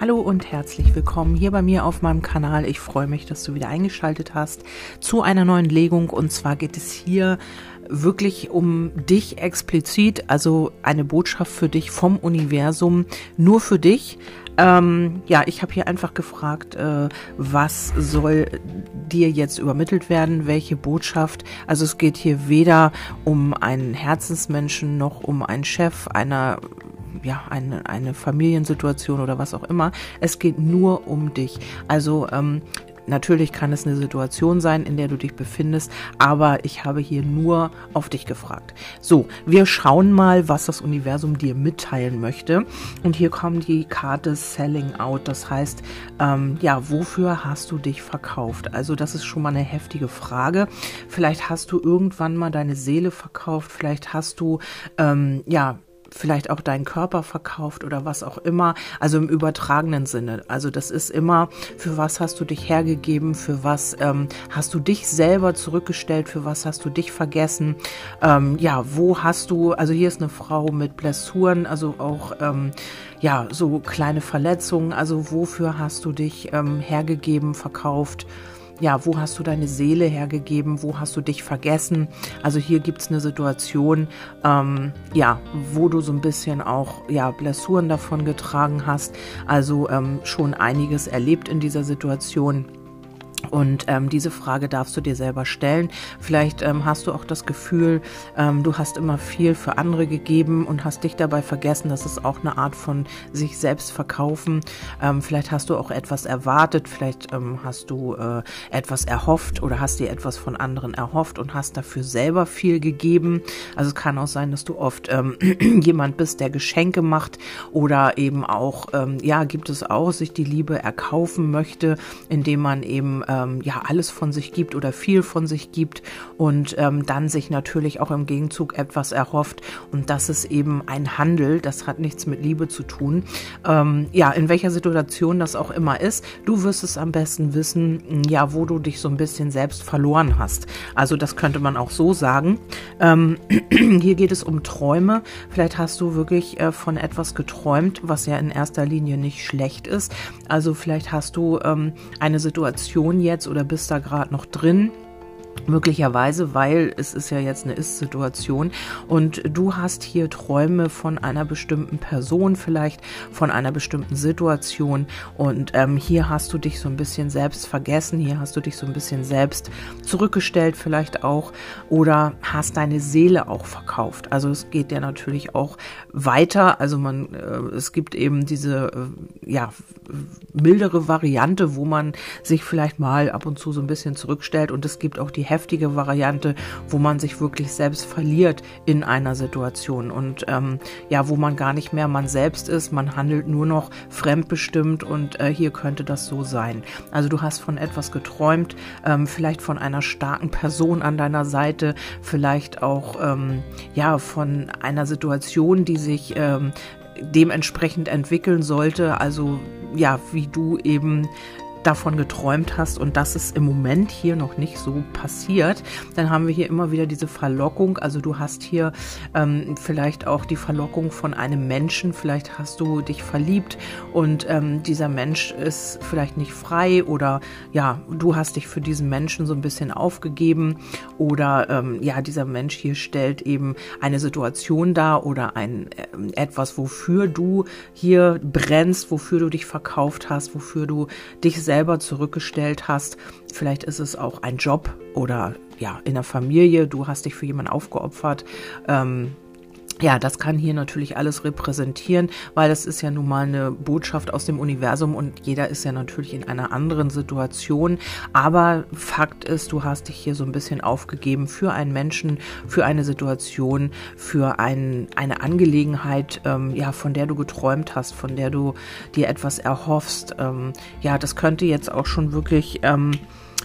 Hallo und herzlich willkommen hier bei mir auf meinem Kanal. Ich freue mich, dass du wieder eingeschaltet hast zu einer neuen Legung. Und zwar geht es hier wirklich um dich explizit, also eine Botschaft für dich vom Universum, nur für dich. Ähm, ja, ich habe hier einfach gefragt, äh, was soll dir jetzt übermittelt werden, welche Botschaft. Also es geht hier weder um einen Herzensmenschen noch um einen Chef einer ja, eine, eine Familiensituation oder was auch immer. Es geht nur um dich. Also ähm, Natürlich kann es eine Situation sein, in der du dich befindest, aber ich habe hier nur auf dich gefragt. So, wir schauen mal, was das Universum dir mitteilen möchte. Und hier kommt die Karte Selling Out. Das heißt, ähm, ja, wofür hast du dich verkauft? Also das ist schon mal eine heftige Frage. Vielleicht hast du irgendwann mal deine Seele verkauft. Vielleicht hast du, ähm, ja, vielleicht auch deinen Körper verkauft oder was auch immer, also im übertragenen Sinne. Also das ist immer, für was hast du dich hergegeben, für was ähm, hast du dich selber zurückgestellt, für was hast du dich vergessen, ähm, ja, wo hast du, also hier ist eine Frau mit Blessuren, also auch, ähm, ja, so kleine Verletzungen, also wofür hast du dich ähm, hergegeben, verkauft, ja, wo hast du deine Seele hergegeben, wo hast du dich vergessen. Also hier gibt es eine Situation, ähm, ja, wo du so ein bisschen auch ja, Blessuren davon getragen hast. Also ähm, schon einiges erlebt in dieser Situation. Und ähm, diese Frage darfst du dir selber stellen. Vielleicht ähm, hast du auch das Gefühl, ähm, du hast immer viel für andere gegeben und hast dich dabei vergessen. Das ist auch eine Art von sich selbst verkaufen. Ähm, vielleicht hast du auch etwas erwartet, vielleicht ähm, hast du äh, etwas erhofft oder hast dir etwas von anderen erhofft und hast dafür selber viel gegeben. Also es kann auch sein, dass du oft ähm, jemand bist, der Geschenke macht oder eben auch, ähm, ja, gibt es auch, sich die Liebe erkaufen möchte, indem man eben ähm, ja alles von sich gibt oder viel von sich gibt und ähm, dann sich natürlich auch im Gegenzug etwas erhofft. Und das ist eben ein Handel, das hat nichts mit Liebe zu tun. Ähm, ja, in welcher Situation das auch immer ist, du wirst es am besten wissen, ja, wo du dich so ein bisschen selbst verloren hast. Also das könnte man auch so sagen. Ähm, hier geht es um Träume. Vielleicht hast du wirklich äh, von etwas geträumt, was ja in erster Linie nicht schlecht ist. Also vielleicht hast du ähm, eine Situation jetzt oder bist da gerade noch drin Möglicherweise, weil es ist ja jetzt eine Ist-Situation. Und du hast hier Träume von einer bestimmten Person, vielleicht von einer bestimmten Situation. Und ähm, hier hast du dich so ein bisschen selbst vergessen, hier hast du dich so ein bisschen selbst zurückgestellt vielleicht auch. Oder hast deine Seele auch verkauft. Also es geht ja natürlich auch weiter, also man, äh, es gibt eben diese, äh, ja, mildere Variante, wo man sich vielleicht mal ab und zu so ein bisschen zurückstellt. Und es gibt auch die heftige Variante, wo man sich wirklich selbst verliert in einer Situation und ähm, ja, wo man gar nicht mehr man selbst ist, man handelt nur noch fremdbestimmt und äh, hier könnte das so sein. Also du hast von etwas geträumt, ähm, vielleicht von einer starken Person an deiner Seite, vielleicht auch ähm, ja von einer Situation, die sich ähm, dementsprechend entwickeln sollte. Also ja, wie du eben davon geträumt hast und das ist im Moment hier noch nicht so passiert, dann haben wir hier immer wieder diese Verlockung. Also du hast hier ähm, vielleicht auch die Verlockung von einem Menschen, vielleicht hast du dich verliebt und ähm, dieser Mensch ist vielleicht nicht frei oder ja, du hast dich für diesen Menschen so ein bisschen aufgegeben oder ähm, ja, dieser Mensch hier stellt eben eine Situation dar oder ein äh, etwas, wofür du hier brennst, wofür du dich verkauft hast, wofür du dich selber zurückgestellt hast. Vielleicht ist es auch ein Job oder ja, in der Familie, du hast dich für jemanden aufgeopfert. Ähm, ja, das kann hier natürlich alles repräsentieren, weil das ist ja nun mal eine Botschaft aus dem Universum und jeder ist ja natürlich in einer anderen Situation. Aber Fakt ist, du hast dich hier so ein bisschen aufgegeben für einen Menschen, für eine Situation, für ein, eine Angelegenheit, ähm, ja, von der du geträumt hast, von der du dir etwas erhoffst. Ähm, ja, das könnte jetzt auch schon wirklich ähm,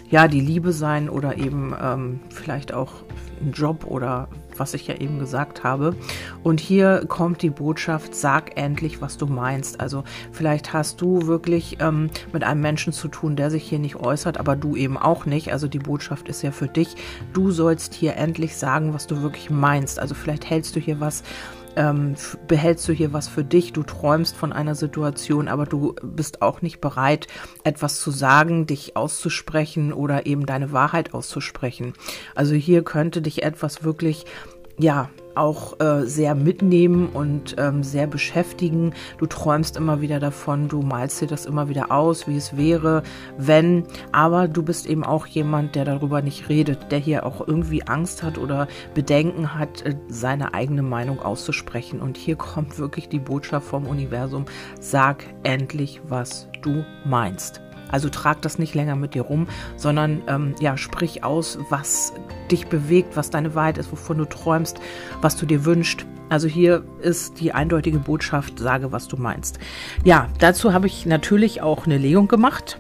ja, die Liebe sein oder eben ähm, vielleicht auch ein Job oder was ich ja eben gesagt habe. Und hier kommt die Botschaft, sag endlich, was du meinst. Also vielleicht hast du wirklich ähm, mit einem Menschen zu tun, der sich hier nicht äußert, aber du eben auch nicht. Also die Botschaft ist ja für dich. Du sollst hier endlich sagen, was du wirklich meinst. Also vielleicht hältst du hier was ähm, behältst du hier was für dich, du träumst von einer Situation, aber du bist auch nicht bereit, etwas zu sagen, dich auszusprechen oder eben deine Wahrheit auszusprechen. Also hier könnte dich etwas wirklich ja, auch äh, sehr mitnehmen und ähm, sehr beschäftigen. Du träumst immer wieder davon, du malst dir das immer wieder aus, wie es wäre, wenn. Aber du bist eben auch jemand, der darüber nicht redet, der hier auch irgendwie Angst hat oder Bedenken hat, äh, seine eigene Meinung auszusprechen. Und hier kommt wirklich die Botschaft vom Universum, sag endlich, was du meinst. Also trag das nicht länger mit dir rum, sondern ähm, ja, sprich aus, was dich bewegt, was deine Wahrheit ist, wovon du träumst, was du dir wünschst. Also hier ist die eindeutige Botschaft, sage, was du meinst. Ja, dazu habe ich natürlich auch eine Legung gemacht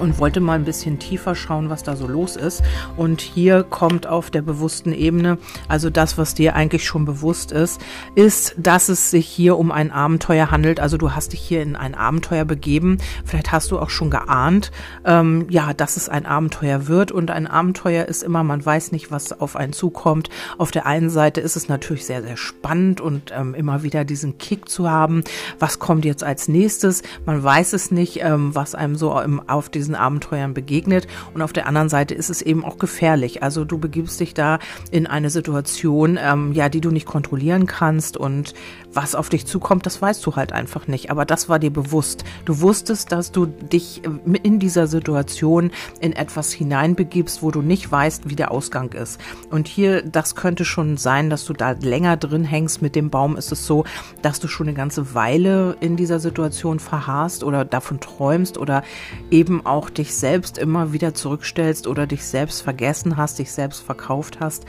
und wollte mal ein bisschen tiefer schauen, was da so los ist. Und hier kommt auf der bewussten Ebene, also das, was dir eigentlich schon bewusst ist, ist, dass es sich hier um ein Abenteuer handelt. Also du hast dich hier in ein Abenteuer begeben. Vielleicht hast du auch schon geahnt, ähm, ja, dass es ein Abenteuer wird. Und ein Abenteuer ist immer, man weiß nicht, was auf einen zukommt. Auf der einen Seite ist es natürlich sehr, sehr spannend und ähm, immer wieder diesen Kick zu haben. Was kommt jetzt als nächstes? Man weiß es nicht, ähm, was einem so im, auf diesen diesen Abenteuern begegnet. Und auf der anderen Seite ist es eben auch gefährlich. Also du begibst dich da in eine Situation, ähm, ja, die du nicht kontrollieren kannst und was auf dich zukommt, das weißt du halt einfach nicht. Aber das war dir bewusst. Du wusstest, dass du dich äh, in dieser Situation in etwas hineinbegibst, wo du nicht weißt, wie der Ausgang ist. Und hier, das könnte schon sein, dass du da länger drin hängst. Mit dem Baum ist es so, dass du schon eine ganze Weile in dieser Situation verharrst oder davon träumst oder eben auch dich selbst immer wieder zurückstellst oder dich selbst vergessen hast, dich selbst verkauft hast.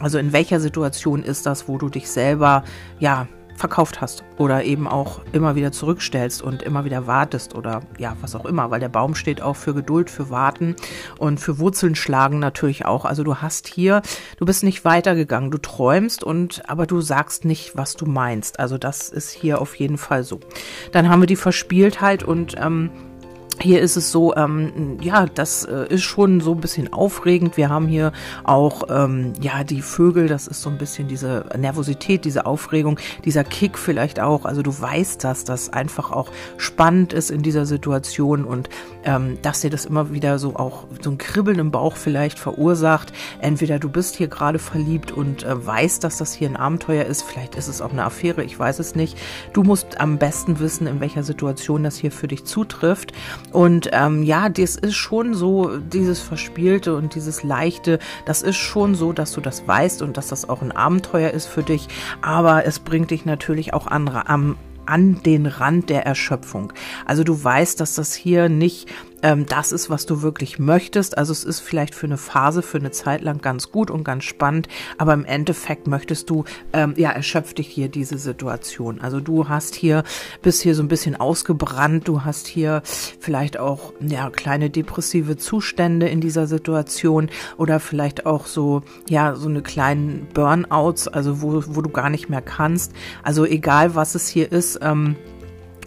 Also in welcher Situation ist das, wo du dich selber, ja, verkauft hast oder eben auch immer wieder zurückstellst und immer wieder wartest oder ja, was auch immer, weil der Baum steht auch für Geduld, für Warten und für Wurzeln schlagen natürlich auch. Also du hast hier, du bist nicht weitergegangen, du träumst und aber du sagst nicht, was du meinst. Also das ist hier auf jeden Fall so. Dann haben wir die Verspieltheit und ähm, hier ist es so, ähm, ja, das äh, ist schon so ein bisschen aufregend. Wir haben hier auch, ähm, ja, die Vögel, das ist so ein bisschen diese Nervosität, diese Aufregung, dieser Kick vielleicht auch. Also du weißt, dass das einfach auch spannend ist in dieser Situation und ähm, dass dir das immer wieder so auch so ein Kribbeln im Bauch vielleicht verursacht. Entweder du bist hier gerade verliebt und äh, weißt, dass das hier ein Abenteuer ist, vielleicht ist es auch eine Affäre, ich weiß es nicht. Du musst am besten wissen, in welcher Situation das hier für dich zutrifft. Und ähm, ja, das ist schon so, dieses Verspielte und dieses Leichte, das ist schon so, dass du das weißt und dass das auch ein Abenteuer ist für dich. Aber es bringt dich natürlich auch an, am an den Rand der Erschöpfung. Also du weißt, dass das hier nicht ähm, das ist, was du wirklich möchtest. Also es ist vielleicht für eine Phase, für eine Zeit lang ganz gut und ganz spannend, aber im Endeffekt möchtest du, ähm, ja, erschöpft dich hier diese Situation. Also du hast hier, bist hier so ein bisschen ausgebrannt, du hast hier vielleicht auch, ja, kleine depressive Zustände in dieser Situation oder vielleicht auch so, ja, so eine kleinen Burnouts, also wo, wo du gar nicht mehr kannst. Also egal, was es hier ist, ähm,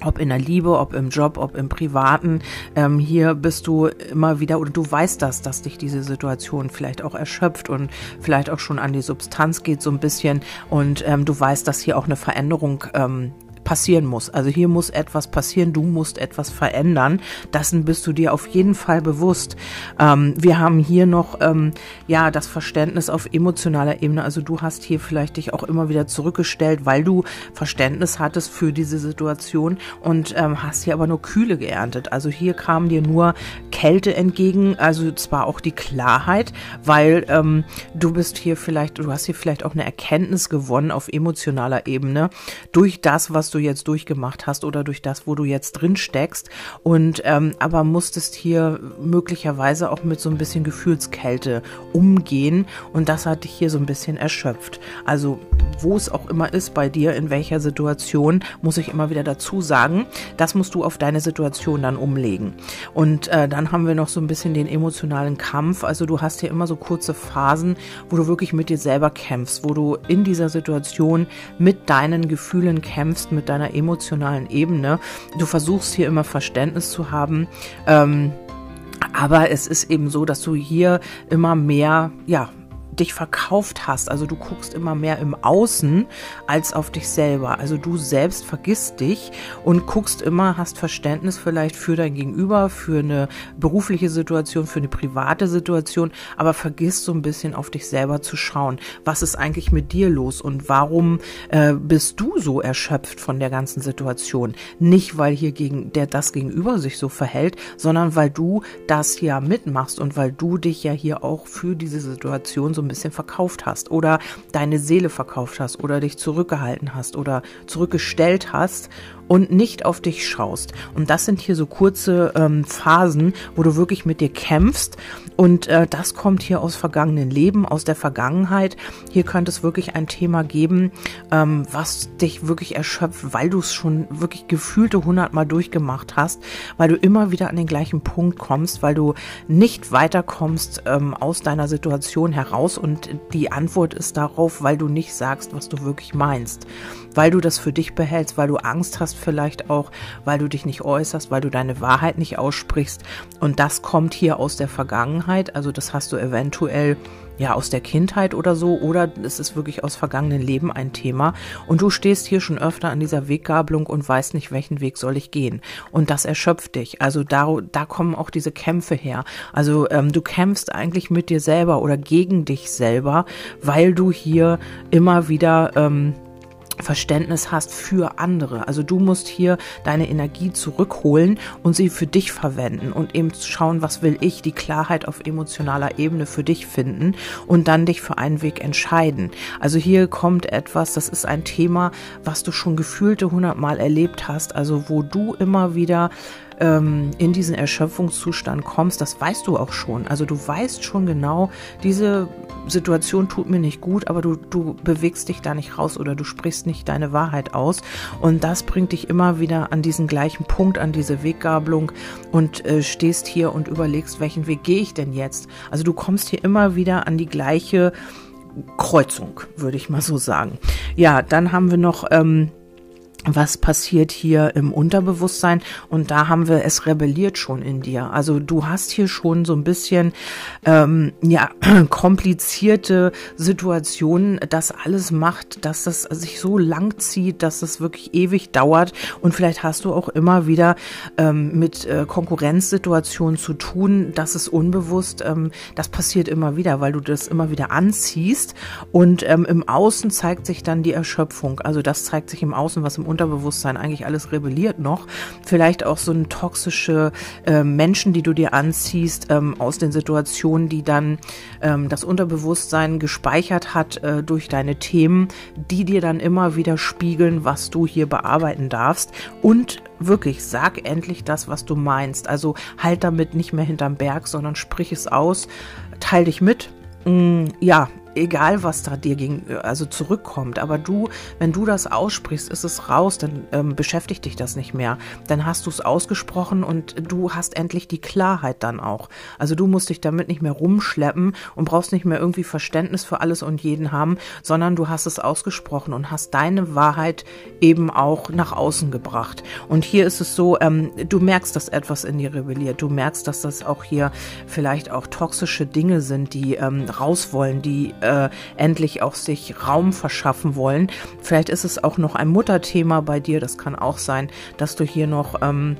ob in der Liebe, ob im Job, ob im Privaten. Ähm, hier bist du immer wieder oder du weißt das, dass dich diese Situation vielleicht auch erschöpft und vielleicht auch schon an die Substanz geht so ein bisschen und ähm, du weißt, dass hier auch eine Veränderung ähm, passieren muss. Also hier muss etwas passieren, du musst etwas verändern. Dessen bist du dir auf jeden Fall bewusst. Ähm, wir haben hier noch ähm, ja das Verständnis auf emotionaler Ebene. Also du hast hier vielleicht dich auch immer wieder zurückgestellt, weil du Verständnis hattest für diese Situation und ähm, hast hier aber nur Kühle geerntet. Also hier kam dir nur Kälte entgegen, also zwar auch die Klarheit, weil ähm, du bist hier vielleicht, du hast hier vielleicht auch eine Erkenntnis gewonnen auf emotionaler Ebene durch das, was du jetzt durchgemacht hast oder durch das, wo du jetzt drin steckst. Und ähm, aber musstest hier möglicherweise auch mit so ein bisschen Gefühlskälte umgehen. Und das hat dich hier so ein bisschen erschöpft. Also wo es auch immer ist bei dir, in welcher Situation, muss ich immer wieder dazu sagen, das musst du auf deine Situation dann umlegen. Und äh, dann haben wir noch so ein bisschen den emotionalen Kampf. Also du hast hier immer so kurze Phasen, wo du wirklich mit dir selber kämpfst, wo du in dieser Situation mit deinen Gefühlen kämpfst, mit deiner emotionalen Ebene. Du versuchst hier immer Verständnis zu haben. Ähm, aber es ist eben so, dass du hier immer mehr, ja, dich verkauft hast. Also du guckst immer mehr im Außen als auf dich selber. Also du selbst vergisst dich und guckst immer, hast Verständnis vielleicht für dein Gegenüber, für eine berufliche Situation, für eine private Situation, aber vergisst so ein bisschen auf dich selber zu schauen. Was ist eigentlich mit dir los und warum äh, bist du so erschöpft von der ganzen Situation? Nicht, weil hier gegen der das Gegenüber sich so verhält, sondern weil du das ja mitmachst und weil du dich ja hier auch für diese Situation so ein bisschen verkauft hast oder deine Seele verkauft hast oder dich zurückgehalten hast oder zurückgestellt hast und nicht auf dich schaust. Und das sind hier so kurze ähm, Phasen, wo du wirklich mit dir kämpfst. Und äh, das kommt hier aus vergangenen Leben, aus der Vergangenheit. Hier könnte es wirklich ein Thema geben, ähm, was dich wirklich erschöpft, weil du es schon wirklich gefühlte hundertmal durchgemacht hast, weil du immer wieder an den gleichen Punkt kommst, weil du nicht weiterkommst ähm, aus deiner Situation heraus. Und die Antwort ist darauf, weil du nicht sagst, was du wirklich meinst weil du das für dich behältst, weil du Angst hast vielleicht auch, weil du dich nicht äußerst, weil du deine Wahrheit nicht aussprichst. Und das kommt hier aus der Vergangenheit. Also das hast du eventuell ja aus der Kindheit oder so oder es ist wirklich aus vergangenen Leben ein Thema und du stehst hier schon öfter an dieser Weggabelung und weißt nicht, welchen Weg soll ich gehen und das erschöpft dich. Also da, da kommen auch diese Kämpfe her. Also ähm, du kämpfst eigentlich mit dir selber oder gegen dich selber, weil du hier immer wieder ähm, Verständnis hast für andere. Also du musst hier deine Energie zurückholen und sie für dich verwenden und eben schauen, was will ich, die Klarheit auf emotionaler Ebene für dich finden und dann dich für einen Weg entscheiden. Also hier kommt etwas, das ist ein Thema, was du schon gefühlte hundertmal erlebt hast, also wo du immer wieder ähm, in diesen Erschöpfungszustand kommst, das weißt du auch schon. Also du weißt schon genau, diese Situation tut mir nicht gut, aber du, du bewegst dich da nicht raus oder du sprichst nicht deine Wahrheit aus. Und das bringt dich immer wieder an diesen gleichen Punkt, an diese Weggabelung und äh, stehst hier und überlegst, welchen Weg gehe ich denn jetzt? Also du kommst hier immer wieder an die gleiche Kreuzung, würde ich mal so sagen. Ja, dann haben wir noch ähm, was passiert hier im Unterbewusstsein und da haben wir es rebelliert schon in dir. Also du hast hier schon so ein bisschen ähm, ja komplizierte Situationen, das alles macht, dass das sich so lang zieht, dass es wirklich ewig dauert und vielleicht hast du auch immer wieder ähm, mit äh, Konkurrenzsituationen zu tun. Das ist unbewusst, ähm, das passiert immer wieder, weil du das immer wieder anziehst und ähm, im Außen zeigt sich dann die Erschöpfung. Also das zeigt sich im Außen, was im Unterbewusstsein eigentlich alles rebelliert noch. Vielleicht auch so ein toxische äh, Menschen, die du dir anziehst ähm, aus den Situationen, die dann ähm, das Unterbewusstsein gespeichert hat äh, durch deine Themen, die dir dann immer wieder spiegeln, was du hier bearbeiten darfst. Und wirklich, sag endlich das, was du meinst. Also halt damit nicht mehr hinterm Berg, sondern sprich es aus, teil dich mit. Mm, ja, egal was da dir gegen, also zurückkommt, aber du, wenn du das aussprichst, ist es raus, dann ähm, beschäftigt dich das nicht mehr. Dann hast du es ausgesprochen und du hast endlich die Klarheit dann auch. Also du musst dich damit nicht mehr rumschleppen und brauchst nicht mehr irgendwie Verständnis für alles und jeden haben, sondern du hast es ausgesprochen und hast deine Wahrheit eben auch nach außen gebracht. Und hier ist es so, ähm, du merkst, dass etwas in dir rebelliert. Du merkst, dass das auch hier vielleicht auch toxische Dinge sind, die ähm, raus wollen, die äh, endlich auch sich Raum verschaffen wollen. Vielleicht ist es auch noch ein Mutterthema bei dir. Das kann auch sein, dass du hier noch ähm,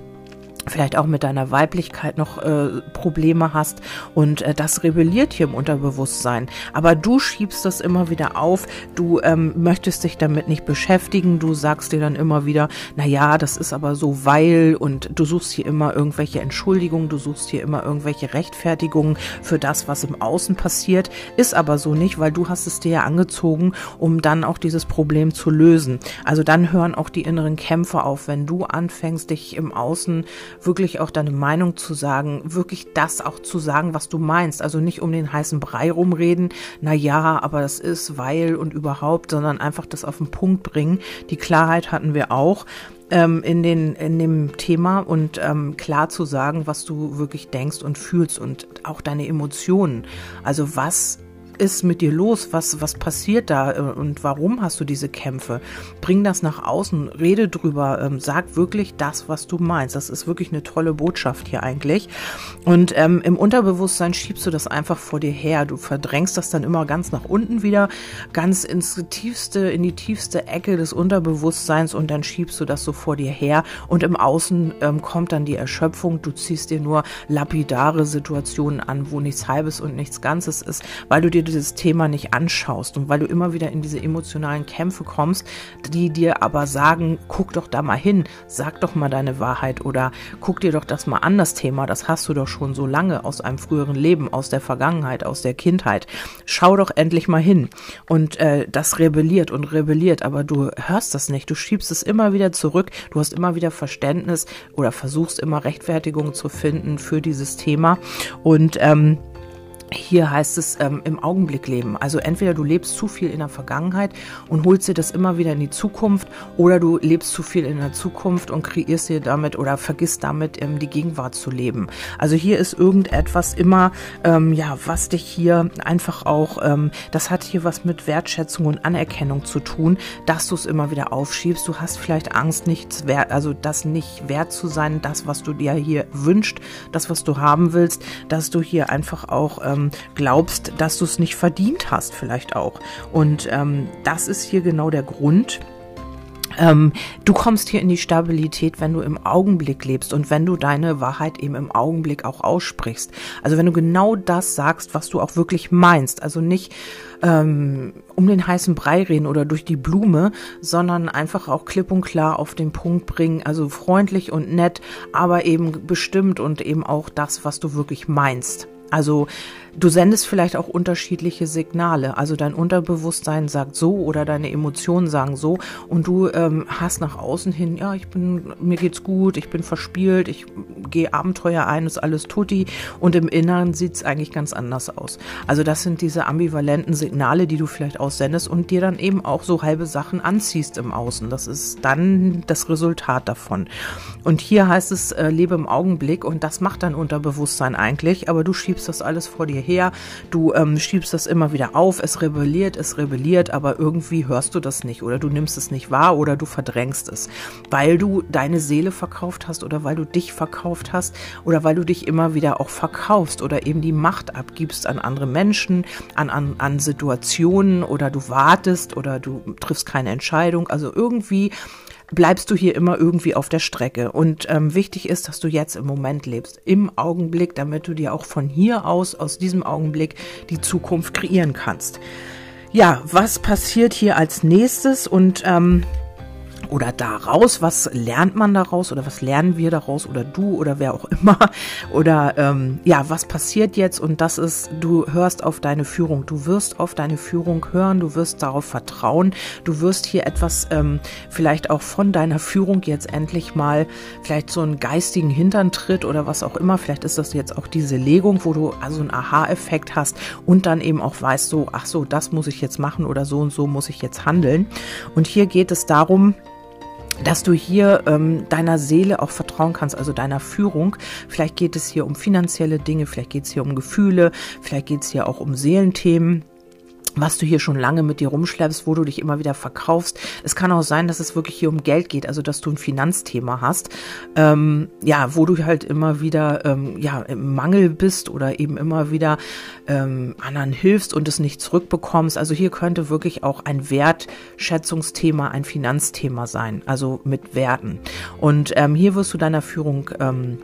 vielleicht auch mit deiner Weiblichkeit noch äh, Probleme hast und äh, das rebelliert hier im Unterbewusstsein. Aber du schiebst das immer wieder auf, du ähm, möchtest dich damit nicht beschäftigen, du sagst dir dann immer wieder, na ja, das ist aber so weil und du suchst hier immer irgendwelche Entschuldigungen, du suchst hier immer irgendwelche Rechtfertigungen für das, was im Außen passiert, ist aber so nicht, weil du hast es dir ja angezogen, um dann auch dieses Problem zu lösen. Also dann hören auch die inneren Kämpfe auf, wenn du anfängst, dich im Außen wirklich auch deine Meinung zu sagen, wirklich das auch zu sagen, was du meinst. Also nicht um den heißen Brei rumreden, na ja, aber das ist, weil und überhaupt, sondern einfach das auf den Punkt bringen. Die Klarheit hatten wir auch ähm, in, den, in dem Thema und ähm, klar zu sagen, was du wirklich denkst und fühlst und auch deine Emotionen. Also was ist mit dir los? Was, was passiert da äh, und warum hast du diese Kämpfe? Bring das nach außen, rede drüber, ähm, sag wirklich das, was du meinst. Das ist wirklich eine tolle Botschaft hier eigentlich. Und ähm, im Unterbewusstsein schiebst du das einfach vor dir her. Du verdrängst das dann immer ganz nach unten wieder, ganz ins tiefste, in die tiefste Ecke des Unterbewusstseins und dann schiebst du das so vor dir her. Und im Außen ähm, kommt dann die Erschöpfung. Du ziehst dir nur lapidare Situationen an, wo nichts Halbes und nichts Ganzes ist, weil du dir dieses Thema nicht anschaust und weil du immer wieder in diese emotionalen Kämpfe kommst, die dir aber sagen, guck doch da mal hin, sag doch mal deine Wahrheit oder guck dir doch das mal an, das Thema, das hast du doch schon so lange aus einem früheren Leben, aus der Vergangenheit, aus der Kindheit. Schau doch endlich mal hin. Und äh, das rebelliert und rebelliert, aber du hörst das nicht, du schiebst es immer wieder zurück, du hast immer wieder Verständnis oder versuchst immer Rechtfertigung zu finden für dieses Thema und ähm, hier heißt es ähm, im Augenblick leben. Also entweder du lebst zu viel in der Vergangenheit und holst dir das immer wieder in die Zukunft oder du lebst zu viel in der Zukunft und kreierst dir damit oder vergisst damit ähm, die Gegenwart zu leben. Also hier ist irgendetwas immer, ähm, ja, was dich hier einfach auch, ähm, das hat hier was mit Wertschätzung und Anerkennung zu tun, dass du es immer wieder aufschiebst. Du hast vielleicht Angst, nichts wert, also das nicht wert zu sein, das, was du dir hier wünscht, das, was du haben willst, dass du hier einfach auch ähm, glaubst, dass du es nicht verdient hast, vielleicht auch. Und ähm, das ist hier genau der Grund, ähm, du kommst hier in die Stabilität, wenn du im Augenblick lebst und wenn du deine Wahrheit eben im Augenblick auch aussprichst. Also wenn du genau das sagst, was du auch wirklich meinst. Also nicht ähm, um den heißen Brei reden oder durch die Blume, sondern einfach auch klipp und klar auf den Punkt bringen. Also freundlich und nett, aber eben bestimmt und eben auch das, was du wirklich meinst. Also du sendest vielleicht auch unterschiedliche Signale. Also dein Unterbewusstsein sagt so oder deine Emotionen sagen so und du ähm, hast nach außen hin, ja, ich bin, mir geht's gut, ich bin verspielt, ich gehe Abenteuer ein, ist alles tutti und im Inneren sieht's eigentlich ganz anders aus. Also das sind diese ambivalenten Signale, die du vielleicht aussendest und dir dann eben auch so halbe Sachen anziehst im Außen. Das ist dann das Resultat davon. Und hier heißt es, äh, lebe im Augenblick und das macht dein Unterbewusstsein eigentlich, aber du schiebst das alles vor dir her, du ähm, schiebst das immer wieder auf, es rebelliert, es rebelliert, aber irgendwie hörst du das nicht oder du nimmst es nicht wahr oder du verdrängst es, weil du deine Seele verkauft hast oder weil du dich verkauft hast oder weil du dich immer wieder auch verkaufst oder eben die Macht abgibst an andere Menschen, an, an, an Situationen oder du wartest oder du triffst keine Entscheidung. Also irgendwie bleibst du hier immer irgendwie auf der Strecke. Und ähm, wichtig ist, dass du jetzt im Moment lebst, im Augenblick, damit du dir auch von hier aus, aus diesem Augenblick, die Zukunft kreieren kannst. Ja, was passiert hier als nächstes? Und ähm, oder daraus, was lernt man daraus oder was lernen wir daraus oder du oder wer auch immer? Oder ähm, ja, was passiert jetzt? Und das ist, du hörst auf deine Führung, du wirst auf deine Führung hören, du wirst darauf vertrauen, du wirst hier etwas ähm, vielleicht auch von deiner Führung jetzt endlich mal vielleicht so einen geistigen Hinterntritt oder was auch immer, vielleicht ist das jetzt auch diese Legung, wo du also einen Aha-Effekt hast und dann eben auch weißt so, ach so, das muss ich jetzt machen oder so und so muss ich jetzt handeln. Und hier geht es darum, dass du hier ähm, deiner Seele auch vertrauen kannst, also deiner Führung. Vielleicht geht es hier um finanzielle Dinge, vielleicht geht es hier um Gefühle, vielleicht geht es hier auch um Seelenthemen was du hier schon lange mit dir rumschleppst, wo du dich immer wieder verkaufst. Es kann auch sein, dass es wirklich hier um Geld geht, also dass du ein Finanzthema hast, ähm, ja, wo du halt immer wieder ähm, ja im Mangel bist oder eben immer wieder ähm, anderen hilfst und es nicht zurückbekommst. Also hier könnte wirklich auch ein Wertschätzungsthema, ein Finanzthema sein, also mit Werten. Und ähm, hier wirst du deiner Führung ähm,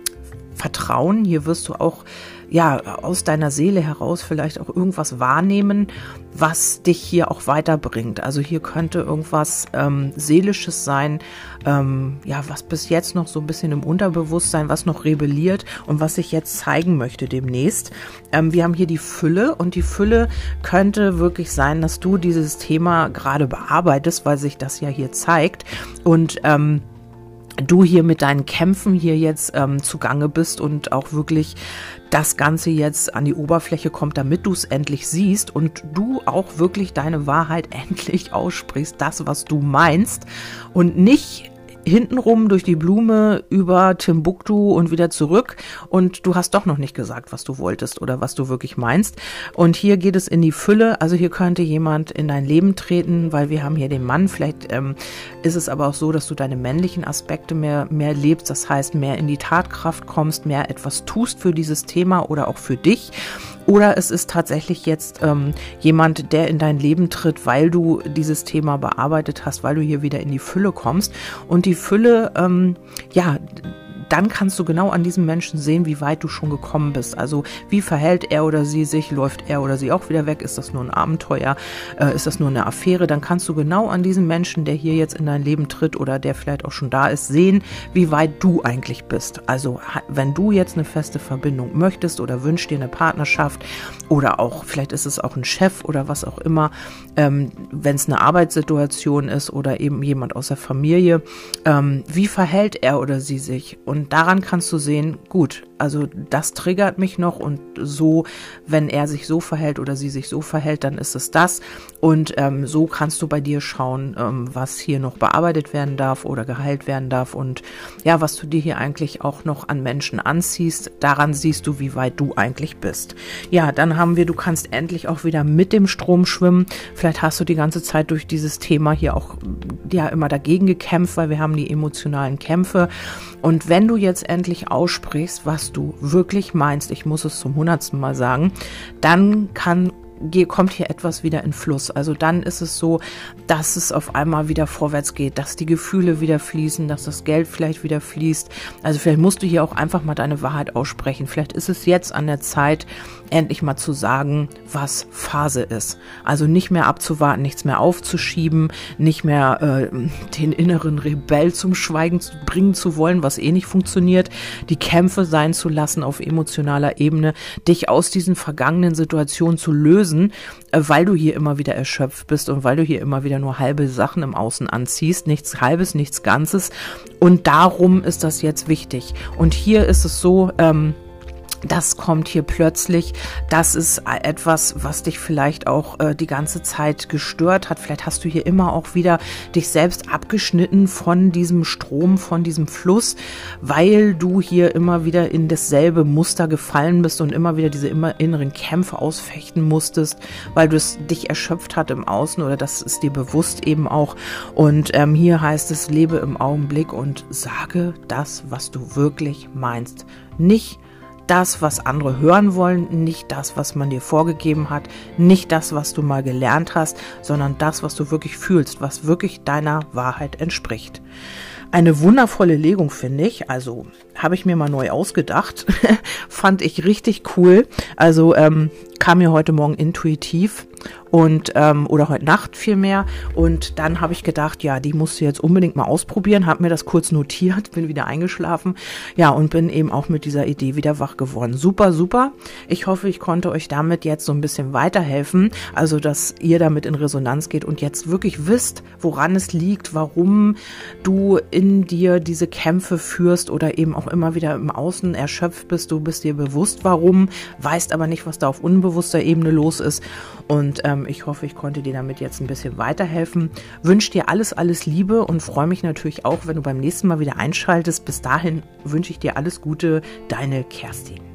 vertrauen. Hier wirst du auch ja, aus deiner Seele heraus vielleicht auch irgendwas wahrnehmen, was dich hier auch weiterbringt. Also hier könnte irgendwas ähm, Seelisches sein, ähm, ja, was bis jetzt noch so ein bisschen im Unterbewusstsein, was noch rebelliert und was sich jetzt zeigen möchte demnächst. Ähm, wir haben hier die Fülle und die Fülle könnte wirklich sein, dass du dieses Thema gerade bearbeitest, weil sich das ja hier zeigt und ähm, du hier mit deinen Kämpfen hier jetzt ähm, zugange bist und auch wirklich das Ganze jetzt an die Oberfläche kommt, damit du es endlich siehst und du auch wirklich deine Wahrheit endlich aussprichst, das, was du meinst und nicht hintenrum durch die Blume über Timbuktu und wieder zurück und du hast doch noch nicht gesagt, was du wolltest oder was du wirklich meinst. Und hier geht es in die Fülle. Also hier könnte jemand in dein Leben treten, weil wir haben hier den Mann. Vielleicht ähm, ist es aber auch so, dass du deine männlichen Aspekte mehr, mehr lebst. Das heißt, mehr in die Tatkraft kommst, mehr etwas tust für dieses Thema oder auch für dich. Oder es ist tatsächlich jetzt ähm, jemand, der in dein Leben tritt, weil du dieses Thema bearbeitet hast, weil du hier wieder in die Fülle kommst. Und die Fülle, ähm, ja, dann kannst du genau an diesem Menschen sehen, wie weit du schon gekommen bist. Also wie verhält er oder sie sich, läuft er oder sie auch wieder weg, ist das nur ein Abenteuer, äh, ist das nur eine Affäre, dann kannst du genau an diesem Menschen, der hier jetzt in dein Leben tritt oder der vielleicht auch schon da ist, sehen, wie weit du eigentlich bist. Also wenn du jetzt eine feste Verbindung möchtest oder wünschst dir eine Partnerschaft oder auch, vielleicht ist es auch ein Chef oder was auch immer, ähm, wenn es eine Arbeitssituation ist oder eben jemand aus der Familie, ähm, wie verhält er oder sie sich? Und und daran kannst du sehen, gut, also das triggert mich noch und so, wenn er sich so verhält oder sie sich so verhält, dann ist es das. Und ähm, so kannst du bei dir schauen, ähm, was hier noch bearbeitet werden darf oder geheilt werden darf und ja, was du dir hier eigentlich auch noch an Menschen anziehst. Daran siehst du, wie weit du eigentlich bist. Ja, dann haben wir, du kannst endlich auch wieder mit dem Strom schwimmen. Vielleicht hast du die ganze Zeit durch dieses Thema hier auch ja immer dagegen gekämpft, weil wir haben die emotionalen Kämpfe. Und wenn du jetzt endlich aussprichst, was du wirklich meinst, ich muss es zum hundertsten Mal sagen, dann kann kommt hier etwas wieder in Fluss. Also dann ist es so, dass es auf einmal wieder vorwärts geht, dass die Gefühle wieder fließen, dass das Geld vielleicht wieder fließt. Also vielleicht musst du hier auch einfach mal deine Wahrheit aussprechen. Vielleicht ist es jetzt an der Zeit, endlich mal zu sagen, was Phase ist. Also nicht mehr abzuwarten, nichts mehr aufzuschieben, nicht mehr äh, den inneren Rebell zum Schweigen bringen zu wollen, was eh nicht funktioniert, die Kämpfe sein zu lassen auf emotionaler Ebene, dich aus diesen vergangenen Situationen zu lösen lösen, äh, weil du hier immer wieder erschöpft bist und weil du hier immer wieder nur halbe Sachen im Außen anziehst, nichts halbes, nichts Ganzes. Und darum ist das jetzt wichtig. Und hier ist es so, ähm, das kommt hier plötzlich. Das ist etwas, was dich vielleicht auch äh, die ganze Zeit gestört hat. Vielleicht hast du hier immer auch wieder dich selbst abgeschnitten von diesem Strom, von diesem Fluss, weil du hier immer wieder in dasselbe Muster gefallen bist und immer wieder diese immer inneren Kämpfe ausfechten musstest, weil du es dich erschöpft hat im Außen oder das ist dir bewusst eben auch. Und ähm, hier heißt es, lebe im Augenblick und sage das, was du wirklich meinst. Nicht das, was andere hören wollen, nicht das, was man dir vorgegeben hat, nicht das, was du mal gelernt hast, sondern das, was du wirklich fühlst, was wirklich deiner Wahrheit entspricht. Eine wundervolle Legung, finde ich. Also habe ich mir mal neu ausgedacht. Fand ich richtig cool. Also ähm, kam mir heute Morgen intuitiv und ähm, oder heute Nacht vielmehr. Und dann habe ich gedacht, ja, die musst du jetzt unbedingt mal ausprobieren. Habe mir das kurz notiert, bin wieder eingeschlafen. Ja, und bin eben auch mit dieser Idee wieder wach geworden. Super, super. Ich hoffe, ich konnte euch damit jetzt so ein bisschen weiterhelfen. Also, dass ihr damit in Resonanz geht und jetzt wirklich wisst, woran es liegt, warum du in dir diese Kämpfe führst oder eben auch immer wieder im Außen erschöpft bist. Du bist dir bewusst, warum, weißt aber nicht, was da auf unbewusster Ebene los ist. Und ähm, ich hoffe, ich konnte dir damit jetzt ein bisschen weiterhelfen. Wünsche dir alles, alles Liebe und freue mich natürlich auch, wenn du beim nächsten Mal wieder einschaltest. Bis dahin wünsche ich dir alles Gute, deine Kerstin.